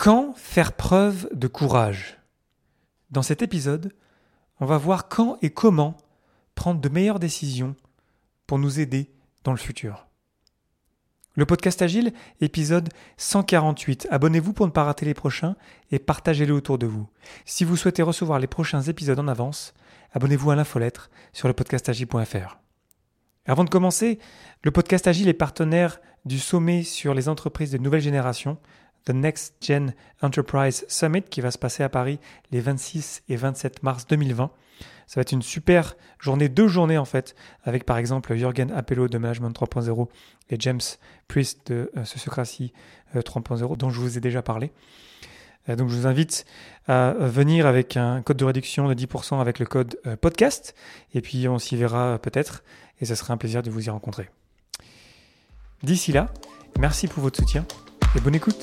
Quand faire preuve de courage Dans cet épisode, on va voir quand et comment prendre de meilleures décisions pour nous aider dans le futur. Le podcast Agile, épisode 148. Abonnez-vous pour ne pas rater les prochains et partagez-le autour de vous. Si vous souhaitez recevoir les prochains épisodes en avance, abonnez-vous à l'infolettre sur le podcastagile.fr. Avant de commencer, le podcast Agile est partenaire du sommet sur les entreprises de nouvelle génération The Next Gen Enterprise Summit qui va se passer à Paris les 26 et 27 mars 2020. Ça va être une super journée, deux journées en fait, avec par exemple Jürgen Appello de Management 3.0 et James Priest de euh, Sociocratie 3.0 euh, dont je vous ai déjà parlé. Euh, donc je vous invite à venir avec un code de réduction de 10% avec le code podcast et puis on s'y verra peut-être et ce sera un plaisir de vous y rencontrer. D'ici là, merci pour votre soutien et bonne écoute.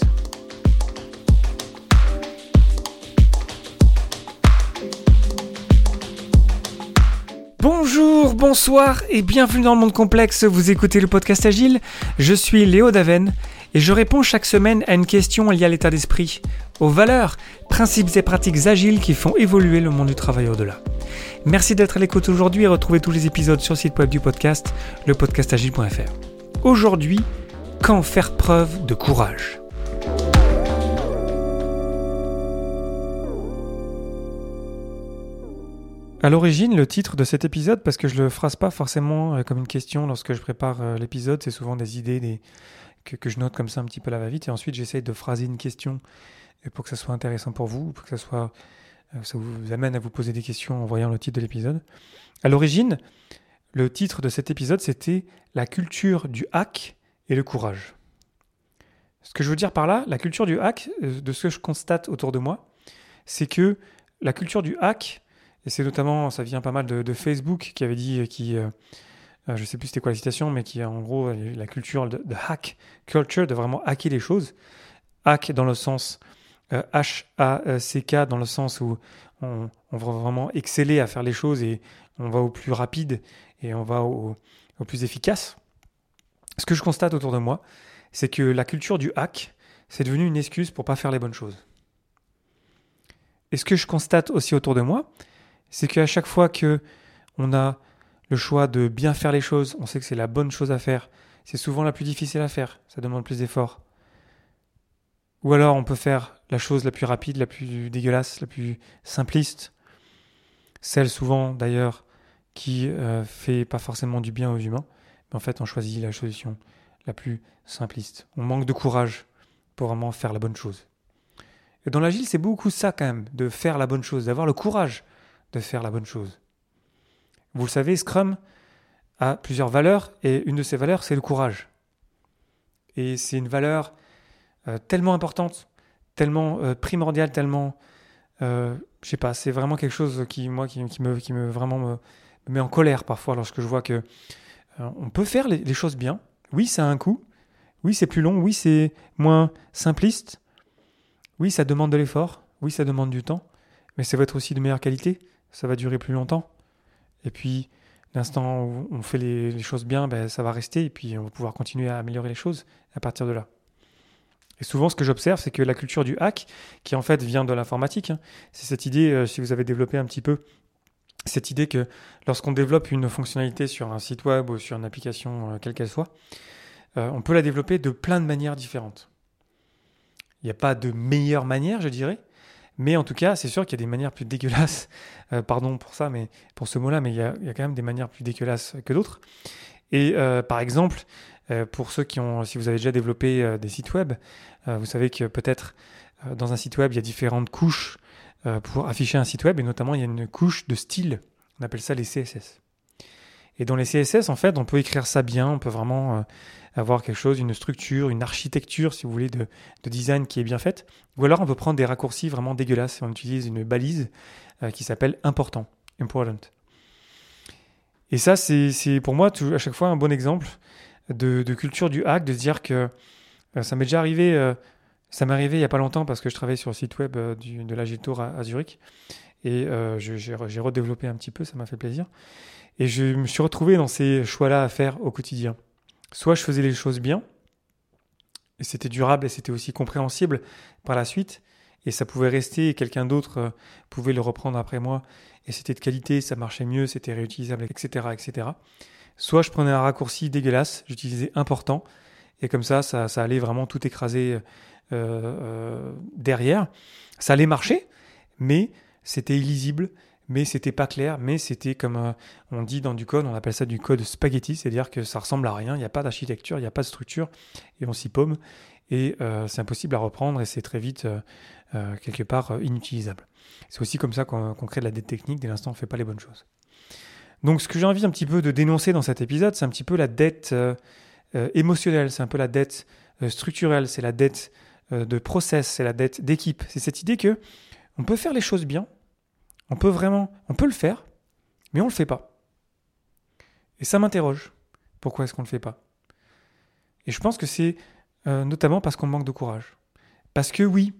Bonjour, bonsoir et bienvenue dans le monde complexe. Vous écoutez le podcast Agile. Je suis Léo Daven et je réponds chaque semaine à une question liée à l'état d'esprit, aux valeurs, principes et pratiques agiles qui font évoluer le monde du travail au-delà. Merci d'être à l'écoute aujourd'hui et retrouvez tous les épisodes sur le site web du podcast, lepodcastagile.fr. Aujourd'hui, quand faire preuve de courage? À l'origine, le titre de cet épisode, parce que je le phrase pas forcément euh, comme une question lorsque je prépare euh, l'épisode, c'est souvent des idées. Que, je note comme ça un petit peu la va-vite, et ensuite j'essaye de phraser une question pour que ça soit intéressant pour vous, pour que ça soit euh, ça vous amène à vous poser des questions en voyant le titre de l'épisode. À l'origine, le titre de cet épisode, c'était La culture du hack et le courage. Ce que je veux dire par là, la culture du hack, de ce que je constate autour de moi, c'est que la culture du hack, et c'est notamment, ça vient pas mal de, Facebook qui avait dit, qui, euh, euh, je sais plus c'était quoi la citation, mais qui a en gros la culture de, hack culture, de vraiment hacker les choses. Hack dans le sens H-A-C-K, dans le sens où on, va vraiment exceller à faire les choses et on va au plus rapide et on va au, au plus efficace. Ce que je constate autour de moi, c'est que la culture du hack, c'est devenu une excuse pour pas faire les bonnes choses. Et ce que je constate aussi autour de moi, c'est qu'à chaque fois que on a le choix de bien faire les choses, on sait que c'est la bonne chose à faire. C'est souvent la plus difficile à faire, ça demande plus d'efforts. Ou alors on peut faire la chose la plus rapide, la plus dégueulasse, la plus simpliste, celle souvent d'ailleurs qui euh, fait pas forcément du bien aux humains, mais en fait on choisit la solution la plus simpliste. On manque de courage pour vraiment faire la bonne chose. Et dans l'agile, c'est beaucoup ça quand même, de faire la bonne chose, d'avoir le courage de faire la bonne chose. Vous le savez, Scrum a plusieurs valeurs et une de ces valeurs, c'est le courage. Et c'est une valeur euh, tellement importante, tellement euh, primordiale, tellement, euh, je sais pas, c'est vraiment quelque chose qui moi qui, me, qui me vraiment me, met en colère parfois lorsque je vois que on peut faire les, les choses bien. Oui, ça a un coût. Oui, c'est plus long. Oui, c'est moins simpliste. Oui, ça demande de l'effort. Oui, ça demande du temps. Mais ça va être aussi de meilleure qualité ça va durer plus longtemps. Et puis, l'instant où on fait les, choses bien, ben, ça va rester et puis on va pouvoir continuer à améliorer les choses à partir de là. Et souvent, ce que j'observe, c'est que la culture du hack, qui en fait vient de l'informatique, hein, c'est cette idée, euh, si vous avez développé un petit peu, cette idée que lorsqu'on développe une fonctionnalité sur un site web ou sur une application, euh, quelle qu'elle soit, euh, on peut la développer de plein de manières différentes. Il n'y a pas de meilleure manière, je dirais, mais en tout cas, c'est sûr qu'il y a des manières plus dégueulasses, euh, pardon pour ça, mais pour ce mot-là, mais il y, a, quand même des manières plus dégueulasses que d'autres. Et euh, par exemple, euh, pour ceux qui ont, si vous avez déjà développé des sites web, vous savez que peut-être dans un site web, il y a différentes couches pour afficher un site web, et notamment il y a une couche de style, on appelle ça les CSS. Et dans les CSS, en fait, on peut écrire ça bien, on peut vraiment avoir quelque chose, une structure, une architecture, si vous voulez, de, design qui est bien faite. Ou alors on peut prendre des raccourcis vraiment dégueulasses. On utilise une balise euh, qui s'appelle important, important. Et ça, c'est pour moi à chaque fois un bon exemple de, culture du hack, de se dire que euh, ça m'est déjà arrivé, euh, ça m'est arrivé il n'y a pas longtemps parce que je travaillais sur le site web de l'Agitour à, à, Zurich. Et j'ai redéveloppé un petit peu, ça m'a fait plaisir. Et je me suis retrouvé dans ces choix-là à faire au quotidien soit je faisais les choses bien, et c'était durable et c'était aussi compréhensible par la suite. Et ça pouvait rester et quelqu'un d'autre euh, pouvait le reprendre après moi. Et c'était de qualité, ça marchait mieux, c'était réutilisable, etc., etc. Soit je prenais un raccourci dégueulasse, j'utilisais important, et comme ça, ça, allait vraiment tout écraser euh, euh, derrière. Ça allait marcher, mais c'était illisible, mais c'était pas clair, mais c'était comme euh, on dit dans du code, on appelle ça du code spaghetti, c'est-à-dire que ça ressemble à rien, il n'y a pas d'architecture, il n'y a pas de structure, et on s'y paume, et euh, c'est impossible à reprendre, et c'est très vite quelque part inutilisable. C'est aussi comme ça qu'on crée de la dette technique dès l'instant on ne fait pas les bonnes choses. Donc ce que j'ai envie un petit peu de dénoncer dans cet épisode, c'est un petit peu la dette émotionnelle, c'est un peu la dette structurelle, c'est la dette de process, c'est la dette d'équipe. C'est cette idée que on peut faire les choses bien, on peut vraiment, on peut le faire, mais on ne le fait pas. Et ça m'interroge. Pourquoi est-ce qu'on ne le fait pas? Et je pense que c'est euh, notamment parce qu'on manque de courage. Parce que oui,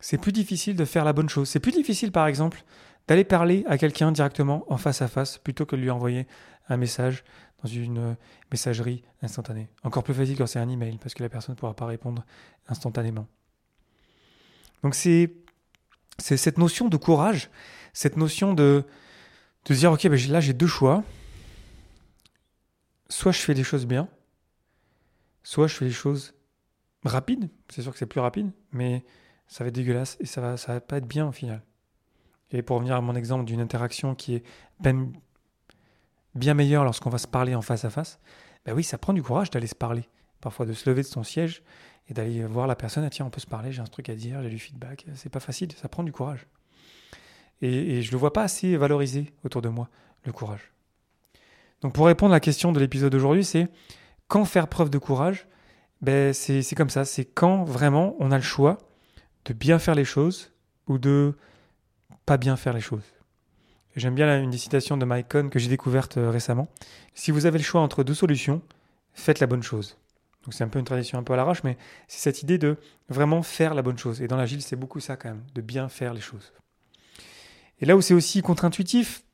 c'est plus difficile de faire la bonne chose. C'est plus difficile, par exemple, d'aller parler à quelqu'un directement en face à face plutôt que de lui envoyer un message dans une euh, messagerie instantanée. Encore plus facile quand c'est un email parce que la personne ne pourra pas répondre instantanément. Donc c'est c'est cette notion de courage, cette notion de, de dire, ok, ben là j'ai deux choix. Soit je fais des choses bien, soit je fais des choses rapides. C'est sûr que c'est plus rapide, mais ça va être dégueulasse et ça va, ça va pas être bien au final. Et pour revenir à mon exemple d'une interaction qui est bien meilleure lorsqu'on va se parler en face à face, ben oui, ça prend du courage d'aller se parler. Parfois de se lever de son siège et d'aller voir la personne, ah, tiens, on peut se parler, j'ai un truc à dire, j'ai du feedback. C'est pas facile, ça prend du courage. Et, et je le vois pas assez valorisé autour de moi, le courage. Donc pour répondre à la question de l'épisode d'aujourd'hui, c'est quand faire preuve de courage? Ben, c'est comme ça, c'est quand vraiment on a le choix de bien faire les choses ou de pas bien faire les choses. J'aime bien une des citations de Mike Cohn que j'ai découverte euh, récemment. Si vous avez le choix entre deux solutions, faites la bonne chose. Donc c'est un peu une tradition un peu à l'arrache, mais c'est cette idée de vraiment faire la bonne chose. Et dans l'agile, c'est beaucoup ça quand même, de bien faire les choses. Et là où c'est aussi contre-intuitif,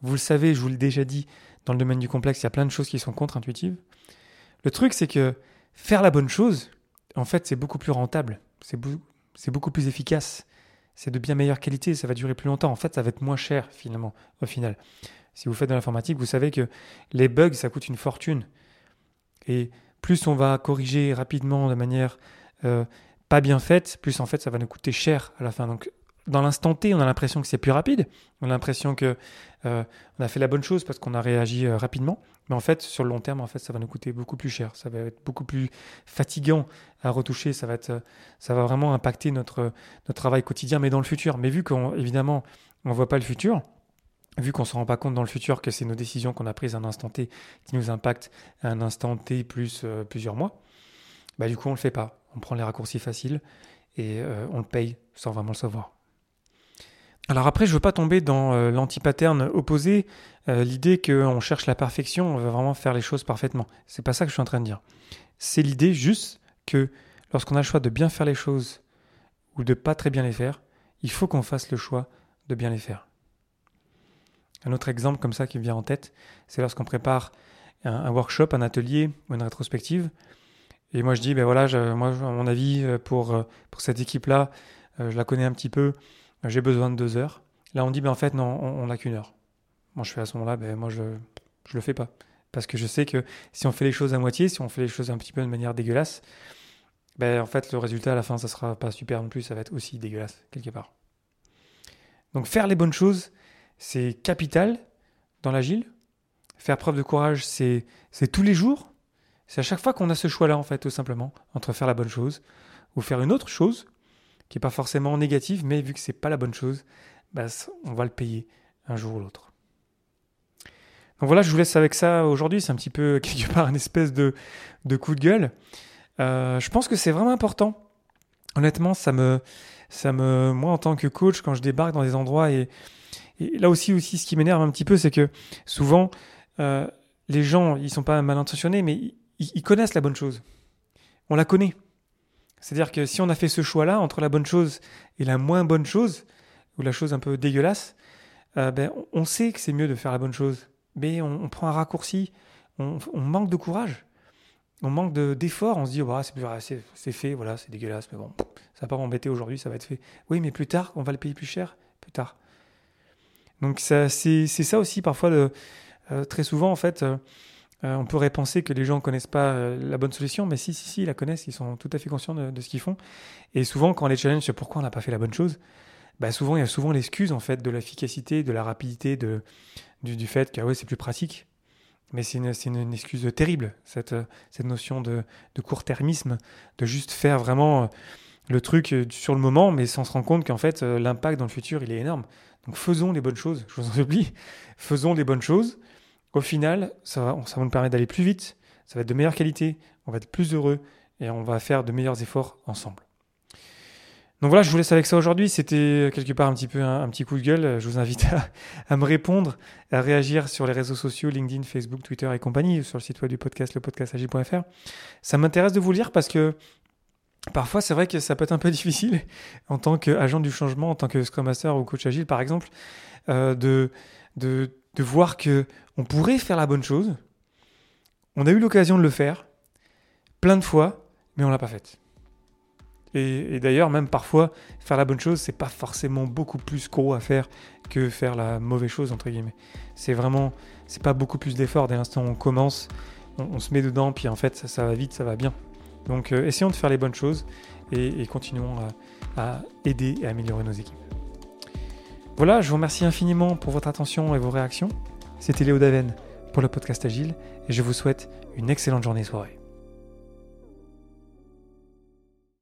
vous le savez, je vous l'ai déjà dit, dans le domaine du complexe, il y a plein de choses qui sont contre-intuitives. Le truc, c'est que faire la bonne chose, en fait, c'est beaucoup plus rentable, c'est beaucoup plus efficace, c'est de bien meilleure qualité, ça va durer plus longtemps. En fait, ça va être moins cher finalement, au final. Si vous faites de l'informatique, vous savez que les bugs, ça coûte une fortune. Et plus on va corriger rapidement de manière euh, pas bien faite, plus en fait ça va nous coûter cher à la fin. Donc dans l'instant T, on a l'impression que c'est plus rapide, on a l'impression que euh, on a fait la bonne chose parce qu'on a réagi euh, rapidement, mais en fait sur le long terme, en fait, ça va nous coûter beaucoup plus cher, ça va être beaucoup plus fatigant à retoucher, ça va être, ça va vraiment impacter notre notre travail quotidien, mais dans le futur. Mais vu qu'on évidemment on voit pas le futur, vu qu'on ne se rend pas compte dans le futur que c'est nos décisions qu'on a prises à un instant T qui nous impactent à un instant T plus euh, plusieurs mois, bah du coup on ne le fait pas. On prend les raccourcis faciles et euh, on le paye sans vraiment le savoir. Alors après, je ne veux pas tomber dans euh, l'anti-pattern opposé, l'idée qu'on cherche la perfection, on veut vraiment faire les choses parfaitement. C'est pas ça que je suis en train de dire. C'est l'idée juste que lorsqu'on a le choix de bien faire les choses ou de pas très bien les faire, il faut qu'on fasse le choix de bien les faire. Un autre exemple comme ça qui me vient en tête, c'est lorsqu'on prépare un, workshop, un atelier ou une rétrospective. Et moi je dis, ben voilà, moi à mon avis, euh, pour, euh, pour cette équipe-là, euh, je la connais un petit peu, j'ai besoin de deux heures. Là on dit, ben en fait non, on n'a qu'une heure. Moi je fais à ce moment-là, ben moi je ne le fais pas. Parce que je sais que si on fait les choses à moitié, si on fait les choses un petit peu de manière dégueulasse, ben en fait le résultat à la fin ça sera pas super non plus, ça va être aussi dégueulasse quelque part. Donc faire les bonnes choses, c'est capital dans l'agile. Faire preuve de courage, c'est tous les jours. C'est à chaque fois qu'on a ce choix-là, en fait, tout simplement, entre faire la bonne chose ou faire une autre chose, qui n'est pas forcément négative, mais vu que c'est pas la bonne chose, bah, on va le payer un jour ou l'autre. Donc voilà, je vous laisse avec ça aujourd'hui. C'est un petit peu, quelque part, une espèce de, coup de gueule. Euh, je pense que c'est vraiment important. Honnêtement, ça me, ça me, moi, en tant que coach, quand je débarque dans des endroits et là aussi, aussi ce qui m'énerve un petit peu, c'est que souvent, euh, les gens, ils sont pas mal intentionnés, mais ils, connaissent la bonne chose. On la connaît. C'est-à-dire que si on a fait ce choix-là entre la bonne chose et la moins bonne chose, ou la chose un peu dégueulasse, euh, ben, on sait que c'est mieux de faire la bonne chose. Mais on, prend un raccourci, on, manque de courage. On manque d'efforts, on se dit, c'est fait, voilà, c'est dégueulasse, mais bon, ça va pas m'embêter aujourd'hui, ça va être fait. Oui, mais plus tard, on va le payer plus cher, plus tard. Donc c'est ça aussi parfois, euh, très souvent en fait, euh, euh, on pourrait penser que les gens ne connaissent pas la bonne solution, mais si, si, si, ils la connaissent, ils sont tout à fait conscients de, ce qu'ils font. Et souvent, quand on les challenge sur pourquoi on n'a pas fait la bonne chose, bah souvent, il y a souvent l'excuse en fait de l'efficacité, de la rapidité, de, du, fait que c'est plus pratique. Mais c'est une, excuse terrible, cette, notion de, court-termisme, de juste faire vraiment le truc sur le moment, mais sans se rendre compte qu'en fait, l'impact dans le futur, il est énorme. Donc faisons les bonnes choses, je vous en supplie, faisons les bonnes choses. Au final, ça va, ça va nous permettre d'aller plus vite, ça va être de meilleure qualité, on va être plus heureux et on va faire de meilleurs efforts ensemble. Donc voilà, je vous laisse avec ça aujourd'hui. C'était quelque part un petit peu un, petit coup de gueule. Je vous invite à, me répondre, à réagir sur les réseaux sociaux, LinkedIn, Facebook, Twitter et compagnie, sur le site web du podcast, lepodcastagi.fr. Ça m'intéresse de vous lire parce que Parfois, c'est vrai que ça peut être un peu difficile en tant qu'agent du changement, en tant que Scrum Master ou coach agile, par exemple, euh, de, de, voir que on pourrait faire la bonne chose. On a eu l'occasion de le faire plein de fois, mais on l'a pas fait. Et, d'ailleurs, même parfois, faire la bonne chose, c'est pas forcément beaucoup plus gros à faire que faire la mauvaise chose entre guillemets. C'est vraiment, c'est pas beaucoup plus d'effort. Dès l'instant où on commence, on, se met dedans, puis en fait, ça, va vite, ça va bien. Donc euh, essayons de faire les bonnes choses et, continuons à, aider et améliorer nos équipes. Voilà, je vous remercie infiniment pour votre attention et vos réactions. C'était Léo Daven pour le podcast Agile et je vous souhaite une excellente journée soirée.